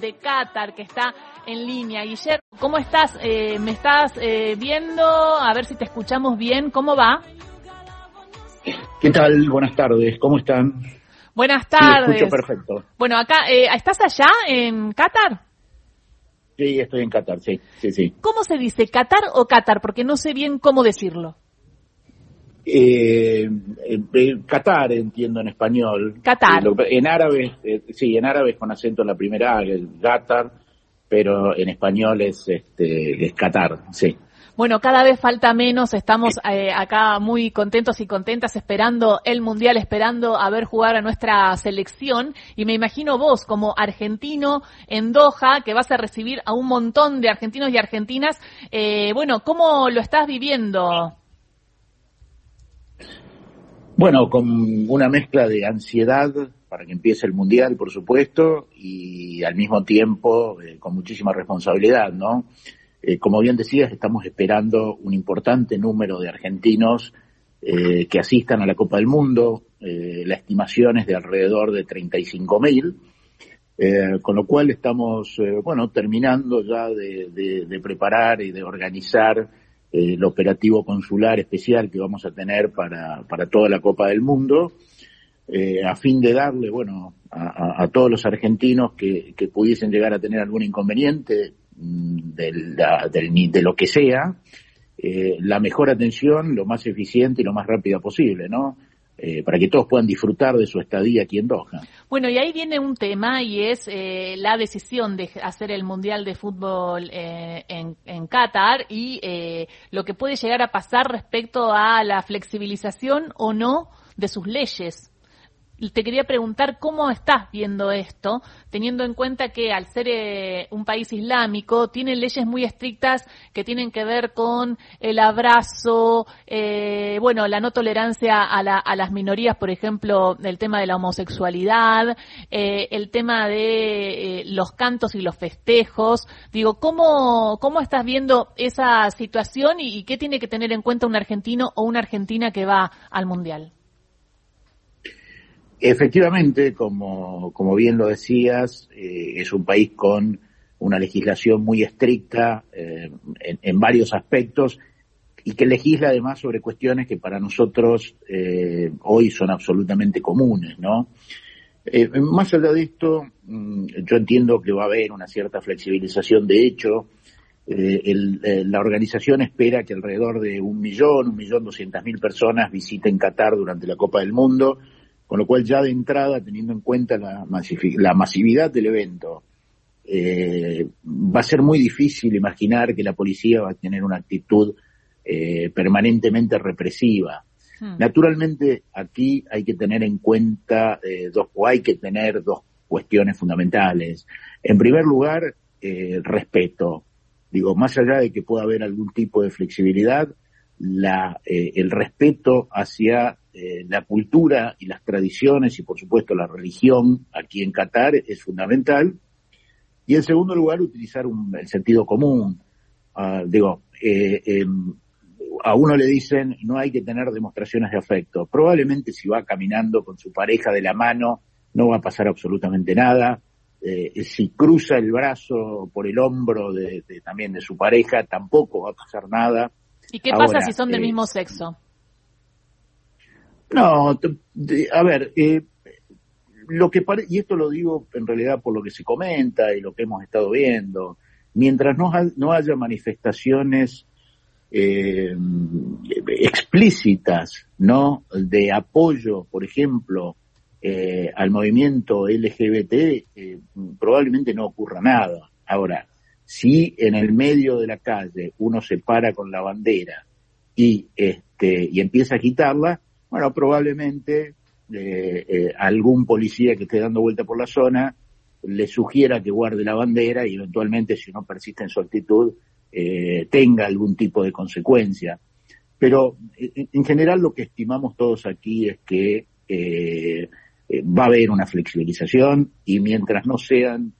de Qatar que está en línea. Guillermo, ¿cómo estás? Eh, ¿Me estás eh, viendo? A ver si te escuchamos bien. ¿Cómo va? ¿Qué tal? Buenas tardes. ¿Cómo están? Buenas tardes. Sí, escucho perfecto. Bueno, acá, eh, ¿estás allá en Qatar? Sí, estoy en Qatar, sí, sí, sí. ¿Cómo se dice, Qatar o Qatar? Porque no sé bien cómo decirlo. Eh, eh, Qatar, entiendo en español. Qatar. En árabe, eh, sí, en árabe es con acento en la primera A, el Qatar, pero en español es, este, es Qatar, sí. Bueno, cada vez falta menos, estamos eh, acá muy contentos y contentas esperando el Mundial, esperando a ver jugar a nuestra selección y me imagino vos como argentino en Doha que vas a recibir a un montón de argentinos y argentinas, eh, bueno, ¿cómo lo estás viviendo? Bueno, con una mezcla de ansiedad para que empiece el Mundial, por supuesto, y al mismo tiempo eh, con muchísima responsabilidad, ¿no? Eh, como bien decías, estamos esperando un importante número de argentinos eh, que asistan a la Copa del Mundo. Eh, la estimación es de alrededor de 35 mil, con lo cual estamos, bueno, terminando ya de, preparar y de organizar el operativo consular especial que vamos a tener para, para toda la Copa del Mundo. a fin de darle, bueno, a, a, todos los argentinos que, que pudiesen llegar a tener algún inconveniente, del, del, de lo que sea, eh, la mejor atención, lo más eficiente y lo más rápida posible, ¿no? Eh, para que todos puedan disfrutar de su estadía aquí en Doha. Bueno, y ahí viene un tema y es eh, la decisión de hacer el Mundial de Fútbol eh, en, en, Qatar y eh, lo que puede llegar a pasar respecto a la flexibilización o no de sus leyes te quería preguntar cómo estás viendo esto, teniendo en cuenta que al ser eh, un país islámico tiene leyes muy estrictas que tienen que ver con el abrazo, eh, bueno, la no tolerancia a, la, a, las minorías, por ejemplo, el tema de la homosexualidad, eh, el tema de eh, los cantos y los festejos. Digo, ¿cómo, cómo estás viendo esa situación y, y qué tiene que tener en cuenta un argentino o una argentina que va al Mundial? Efectivamente, como, como bien lo decías, eh, es un país con una legislación muy estricta eh, en, varios aspectos y que legisla además sobre cuestiones que para nosotros eh, hoy son absolutamente comunes, ¿no? más allá de esto, mm, yo entiendo que va a haber una cierta flexibilización. De hecho, la organización espera que alrededor de un millón, un millón doscientas mil personas visiten Qatar durante la Copa del Mundo con lo cual ya de entrada, teniendo en cuenta la, la masividad del evento, eh, va a ser muy difícil imaginar que la policía va a tener una actitud eh, permanentemente represiva. Hmm. Naturalmente, aquí hay que tener en cuenta eh, dos, o hay que tener dos cuestiones fundamentales. En primer lugar, eh, respeto. Digo, más allá de que pueda haber algún tipo de flexibilidad, la, eh, el respeto hacia eh, la cultura y las tradiciones y por supuesto la religión aquí en Qatar es fundamental. Y en segundo lugar, utilizar un, el sentido común. Uh, digo, eh, eh, a uno le dicen no hay que tener demostraciones de afecto. Probablemente si va caminando con su pareja de la mano no va a pasar absolutamente nada. Si cruza el brazo por el hombro de, también de su pareja tampoco va a pasar nada. ¿Y qué pasa Ahora, si son del mismo sexo? No, a ver, eh, lo que pare y esto lo digo en realidad por lo que se comenta y lo que hemos estado viendo, mientras no, ha no haya manifestaciones eh, explícitas, ¿no? De apoyo, por ejemplo, eh, al movimiento LGBT, eh, probablemente no ocurra nada. Ahora, si en el medio de la calle uno se para con la bandera y, este, y empieza a quitarla, bueno, probablemente eh, eh, algún policía que esté dando vuelta por la zona le sugiera que guarde la bandera y eventualmente, si no persiste en su actitud, eh, tenga algún tipo de consecuencia. Pero en, en, general lo que estimamos todos aquí es que va a haber una flexibilización y mientras no sean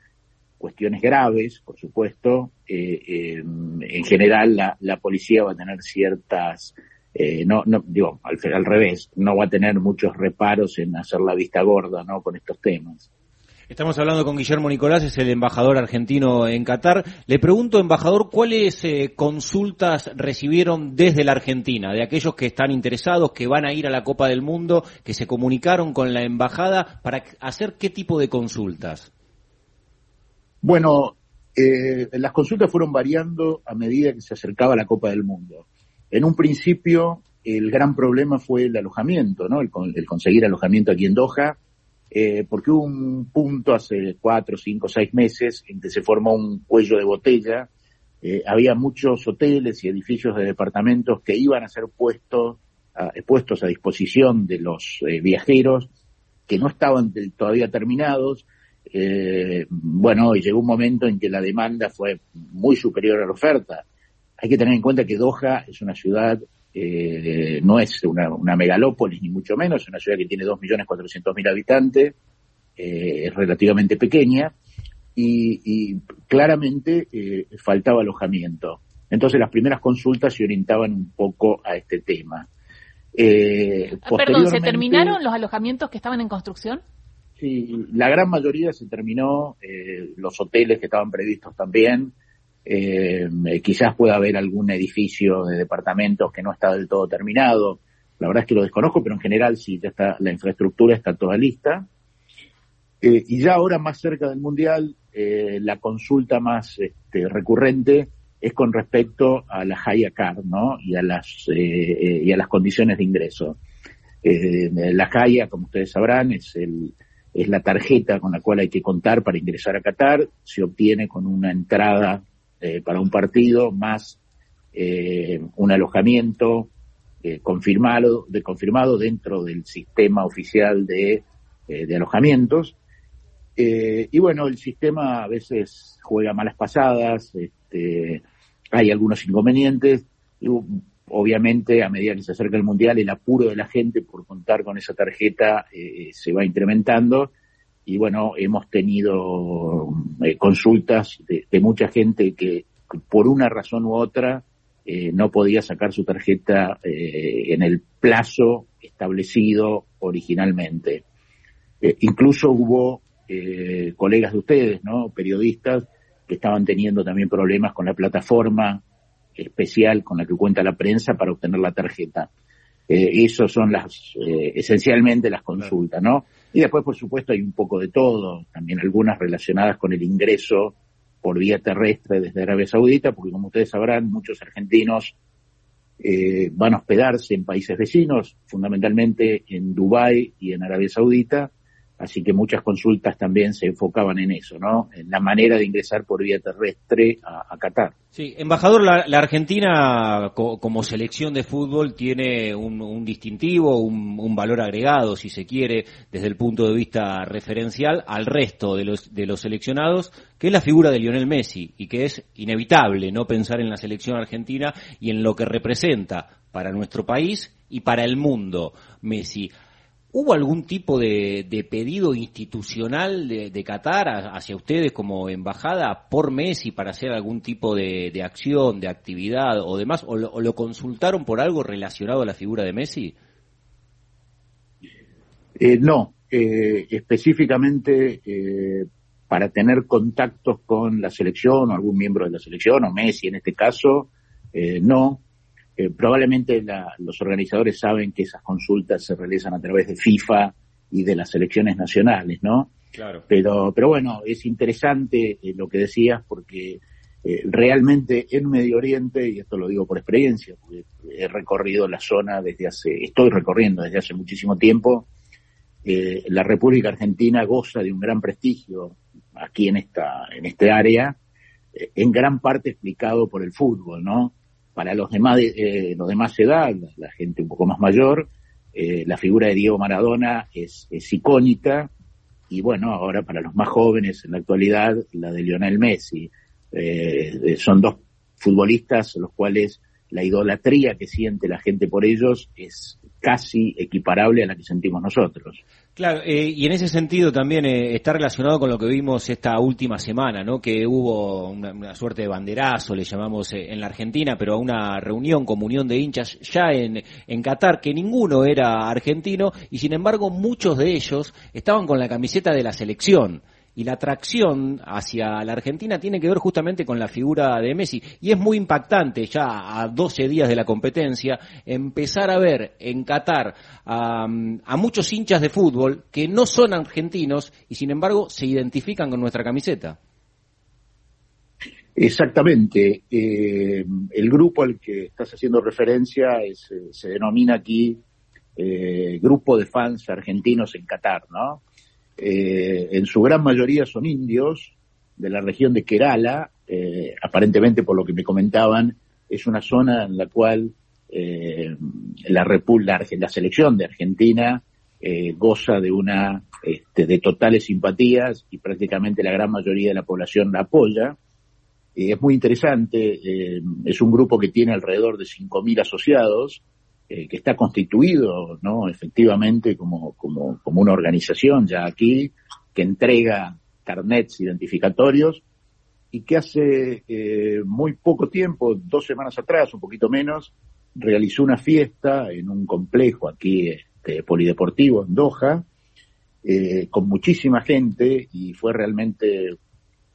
cuestiones graves, por supuesto, eh, en general la, la policía va a tener ciertas eh, no, no, digo, al, al, revés, no va a tener muchos reparos en hacer la vista gorda, ¿no? Con estos temas. Estamos hablando con Guillermo Nicolás, es el embajador argentino en Qatar. Le pregunto, embajador, ¿cuáles eh, consultas recibieron desde la Argentina, de aquellos que están interesados, que van a ir a la Copa del Mundo, que se comunicaron con la embajada para hacer qué tipo de consultas? Bueno, eh, las consultas fueron variando a medida que se acercaba la Copa del Mundo. En un principio, el gran problema fue el alojamiento, ¿no? El, el conseguir alojamiento aquí en Doha eh, porque hubo un punto hace cuatro, cinco, seis meses en que se formó un cuello de botella. Eh, había muchos hoteles y edificios de departamentos que iban a ser puestos a, a disposición de los eh, viajeros que no estaban todavía terminados. Eh, bueno, y llegó un momento en que la demanda fue muy superior a la oferta. Hay que tener en cuenta que Doha es una ciudad eh, no es una, una, megalópolis, ni mucho menos, es una ciudad que tiene 2.400.000 habitantes, eh, es relativamente pequeña, y, y claramente eh, faltaba alojamiento. Entonces las primeras consultas se orientaban un poco a este tema. Eh, ah, Perdón, ¿se terminaron los alojamientos que estaban en construcción? Sí, la gran mayoría se terminó, eh, los hoteles que estaban previstos también, eh, quizás pueda haber algún edificio de departamentos que no está del todo terminado. La verdad es que lo desconozco, pero en general sí, ya está, la infraestructura está toda lista. Eh, y ya ahora más cerca del Mundial, eh, la consulta más este, recurrente es con respecto a la Haya Card, ¿no? Y a las, eh, y a las condiciones de ingreso. La Haya, como ustedes sabrán, es el, es la tarjeta con la cual hay que contar para ingresar a Qatar. Se obtiene con una entrada eh, para un partido, más eh, un alojamiento eh, confirmado, de, confirmado dentro del sistema oficial de, eh, de alojamientos. y bueno, el sistema a veces juega malas pasadas, este, hay algunos inconvenientes. Obviamente, a medida que se acerca el Mundial, el apuro de la gente por contar con esa tarjeta se va incrementando y bueno, hemos tenido eh, consultas de, mucha gente que por una razón u otra eh, no podía sacar su tarjeta eh, en el plazo establecido originalmente. incluso hubo colegas de ustedes, ¿no? Periodistas que estaban teniendo también problemas con la plataforma especial con la que cuenta la prensa para obtener la tarjeta. Eh, esas son las, esencialmente las consultas, ¿no? Y después, por supuesto, hay un poco de todo, también algunas relacionadas con el ingreso por vía terrestre desde Arabia Saudita, porque como ustedes sabrán, muchos argentinos eh, van a hospedarse en países vecinos, fundamentalmente en Dubái y en Arabia Saudita, Así que muchas consultas también se enfocaban en eso, ¿no? En la manera de ingresar por vía terrestre a, Qatar. Sí, embajador, la, Argentina como selección de fútbol tiene un, distintivo, un, valor agregado, si se quiere, desde el punto de vista referencial al resto de los, de los seleccionados, que es la figura de Lionel Messi y que es inevitable no pensar en la selección argentina y en lo que representa para nuestro país y para el mundo Messi. ¿Hubo algún tipo de, pedido institucional de, Qatar hacia ustedes como embajada por Messi para hacer algún tipo de, acción, de actividad o demás? ¿O lo, consultaron por algo relacionado a la figura de Messi? Eh, no, eh, específicamente eh, para tener contactos con la selección o algún miembro de la selección o Messi en este caso, no. Eh, probablemente los organizadores saben que esas consultas se realizan a través de FIFA y de las selecciones nacionales, ¿no? Claro. Pero, pero bueno, es interesante eh, lo que decías porque eh, realmente en Medio Oriente, y esto lo digo por experiencia, porque he recorrido la zona desde hace, estoy recorriendo desde hace muchísimo tiempo, la República Argentina goza de un gran prestigio aquí en esta, en este área, en gran parte explicado por el fútbol, ¿no? Para los demás, eh, los demás edad, la gente un poco más mayor, eh, la figura de Diego Maradona es, es icónica y bueno, ahora para los más jóvenes en la actualidad, la de Lionel Messi. Eh, son dos futbolistas los cuales la idolatría que siente la gente por ellos es casi equiparable a la que sentimos nosotros. Claro, eh, y en ese sentido también eh, está relacionado con lo que vimos esta última semana, ¿no? Que hubo una, suerte de banderazo, le llamamos eh, en la Argentina, pero a una reunión, comunión de hinchas ya en, en Qatar, que ninguno era argentino y sin embargo muchos de ellos estaban con la camiseta de la selección. Y la atracción hacia la Argentina tiene que ver justamente con la figura de Messi. Y es muy impactante ya a 12 días de la competencia empezar a ver en Qatar a, muchos hinchas de fútbol que no son argentinos y sin embargo se identifican con nuestra camiseta. Exactamente. Eh, el grupo al que estás haciendo referencia es, eh, se denomina aquí eh, Grupo de Fans Argentinos en Qatar, ¿no? Eh, en su gran mayoría son indios de la región de Kerala, eh, aparentemente por lo que me comentaban, es una zona en la cual eh, la, la, la, selección de Argentina eh, goza de una este, de totales simpatías y prácticamente la gran mayoría de la población la apoya. Es muy interesante, es un grupo que tiene alrededor de 5.000 asociados, eh, que está constituido, ¿no? Efectivamente como, como, como una organización ya aquí, que entrega carnets identificatorios y que hace eh, muy poco tiempo, dos semanas atrás, un poquito menos, realizó una fiesta en un complejo aquí este, polideportivo en Doha, eh, con muchísima gente y fue realmente,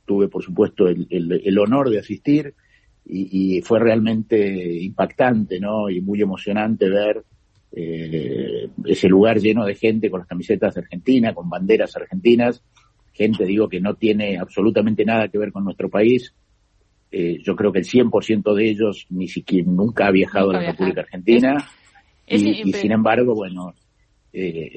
tuve por supuesto el, el, el honor de asistir y, y, fue realmente impactante, ¿no? Y muy emocionante ver eh, ese lugar lleno de gente con las camisetas de Argentina, con banderas argentinas, gente, digo, que no tiene absolutamente nada que ver con nuestro país. Eh, yo creo que el 100% de ellos ni siquiera nunca ha viajado nunca a la República Argentina. Es, y, es, y, sin embargo, bueno, eh,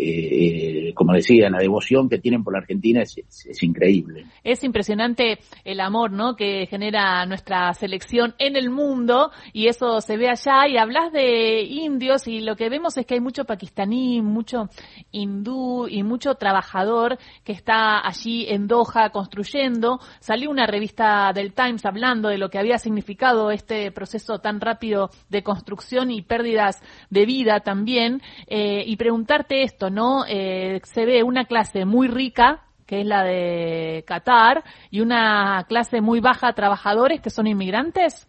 eh, como decía, la devoción que tienen por la Argentina es, increíble. Es impresionante el amor, ¿no? Que genera nuestra selección en el mundo y eso se ve allá. Y hablas de indios y lo que vemos es que hay mucho pakistaní, mucho hindú y mucho trabajador que está allí en Doha construyendo. Salió una revista del Times hablando de lo que había significado este proceso tan rápido de construcción y pérdidas de vida también. Eh, y preguntarte esto, ¿no? Eh, se ve una clase muy rica, que es la de Qatar, y una clase muy baja, trabajadores que son inmigrantes.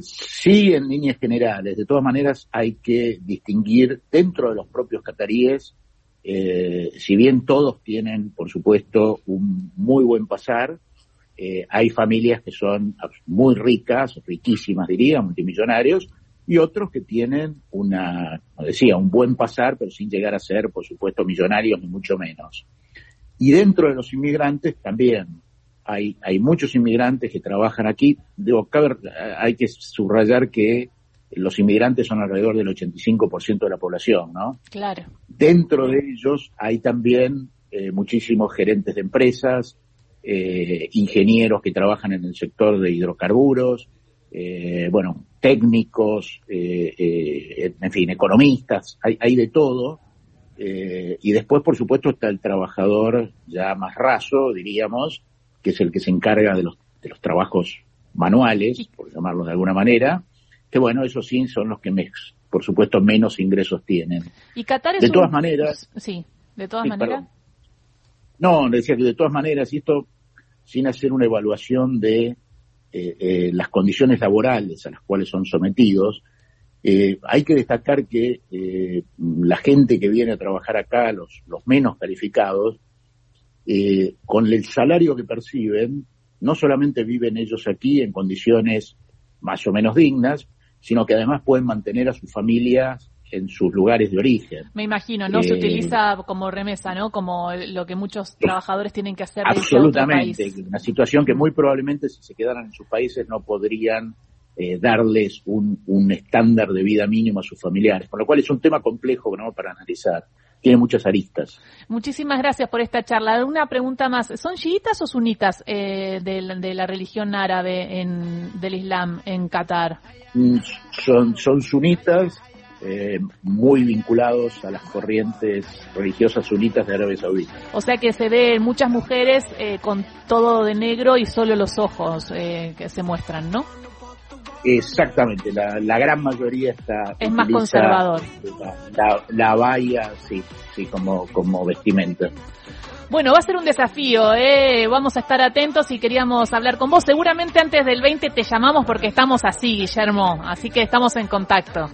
Sí, en líneas generales. De todas maneras, hay que distinguir dentro de los propios cataríes, eh, si bien todos tienen, por supuesto, un muy buen pasar, eh, hay familias que son muy ricas, riquísimas diría, multimillonarios, y otros que tienen una, como decía, un buen pasar, pero sin llegar a ser, por supuesto, millonarios ni mucho menos. Y dentro de los inmigrantes también hay, hay muchos inmigrantes que trabajan aquí. Debo, cabe, hay que subrayar que los inmigrantes son alrededor del 85% de la población, ¿no? Claro. Dentro de ellos hay también eh, muchísimos gerentes de empresas, eh, ingenieros que trabajan en el sector de hidrocarburos, eh, bueno, técnicos, eh, eh, en fin, economistas, hay, hay de todo. Eh, y después, por supuesto, está el trabajador ya más raso, diríamos, que es el que se encarga de los, de los trabajos manuales, por llamarlo de alguna manera, que bueno, esos sí son los que, me, por supuesto, menos ingresos tienen. ¿Y Qatar es de todas un... maneras. Sí, de todas sí, maneras. Perdón. No, decía que de todas maneras, y esto sin hacer una evaluación de eh, eh, las condiciones laborales a las cuales son sometidos, eh, hay que destacar que eh, la gente que viene a trabajar acá, los, los menos calificados, con el salario que perciben, no solamente viven ellos aquí en condiciones más o menos dignas, sino que además pueden mantener a sus familias en sus lugares de origen. Me imagino, no eh, se utiliza como remesa, ¿no? Como lo que muchos trabajadores tienen que hacer. Absolutamente, una situación que muy probablemente si se quedaran en sus países no podrían eh, darles un, un, estándar de vida mínimo a sus familiares, con lo cual es un tema complejo ¿no? para analizar. Tiene muchas aristas. Muchísimas gracias por esta charla. Una pregunta más. ¿Son chiitas o sunitas eh, de, de, la religión árabe en, del Islam en Qatar? Mm, son, son sunitas, eh, muy vinculados a las corrientes religiosas sunitas de Arabia Saudita. O sea que se ven muchas mujeres eh, con todo de negro y solo los ojos eh, que se muestran, ¿no? Exactamente, la, la gran mayoría está... Es más conservador. La, la, la valla, sí, sí, como, como vestimenta. Bueno, va a ser un desafío, ¿eh? vamos a estar atentos y queríamos hablar con vos. Seguramente antes del 20 te llamamos porque estamos así, Guillermo, así que estamos en contacto.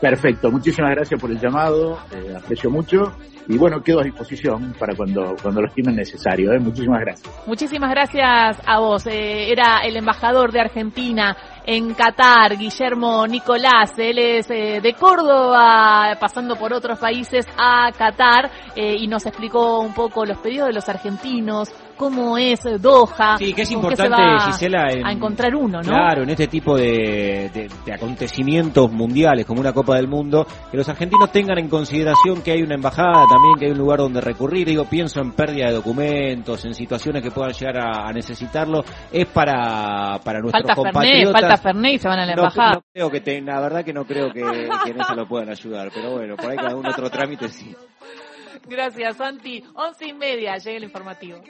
Perfecto, muchísimas gracias por el llamado, eh, aprecio mucho y bueno, quedo a disposición para cuando, cuando lo estimen necesario. ¿eh? Muchísimas gracias. Muchísimas gracias a vos. Eh, era el embajador de Argentina en Qatar, Guillermo Nicolás. Él es eh, de Córdoba, pasando por otros países a Qatar eh, y nos explicó un poco los pedidos de los argentinos, cómo es Doha. Sí, que es importante, Gisela, en- a encontrar uno, ¿no? Claro, en este tipo de, de- de acontecimientos mundiales como una Copa del Mundo, que los argentinos tengan en consideración que hay una embajada también, que hay un lugar donde recurrir. Digo, pienso en pérdida de documentos, en situaciones que puedan llegar a, a necesitarlo. Es para, para nuestros Falta Fernet, compatriotas. falta Fernet y se van a la No, embajada. no creo que te- la verdad que no creo que, que en eso lo puedan ayudar, pero bueno, por ahí con algún otro trámite sí. Gracias, Santi. Once y media, llega el informativo.